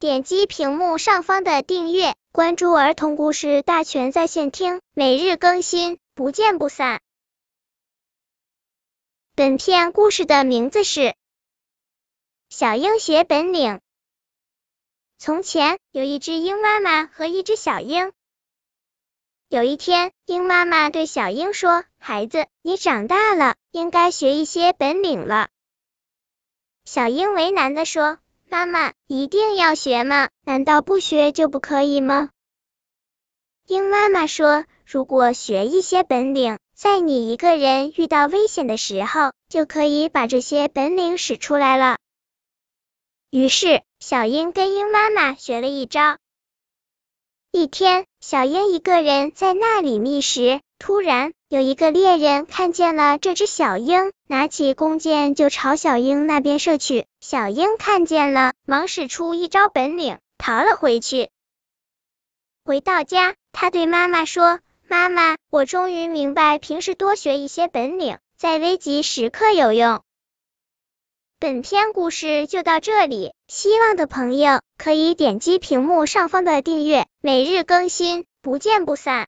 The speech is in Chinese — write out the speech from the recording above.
点击屏幕上方的订阅，关注儿童故事大全在线听，每日更新，不见不散。本片故事的名字是《小鹰学本领》。从前有一只鹰妈妈和一只小鹰。有一天，鹰妈妈对小鹰说：“孩子，你长大了，应该学一些本领了。”小鹰为难的说：“妈妈，一定要学吗？难道不学就不可以吗？”鹰妈妈说：“如果学一些本领，在你一个人遇到危险的时候，就可以把这些本领使出来了。”于是，小鹰跟鹰妈妈学了一招。一天，小鹰一个人在那里觅食，突然有一个猎人看见了这只小鹰，拿起弓箭就朝小鹰那边射去。小鹰看见了，忙使出一招本领，逃了回去。回到家，他对妈妈说：“妈妈，我终于明白，平时多学一些本领，在危急时刻有用。”本篇故事就到这里，希望的朋友可以点击屏幕上方的订阅，每日更新，不见不散。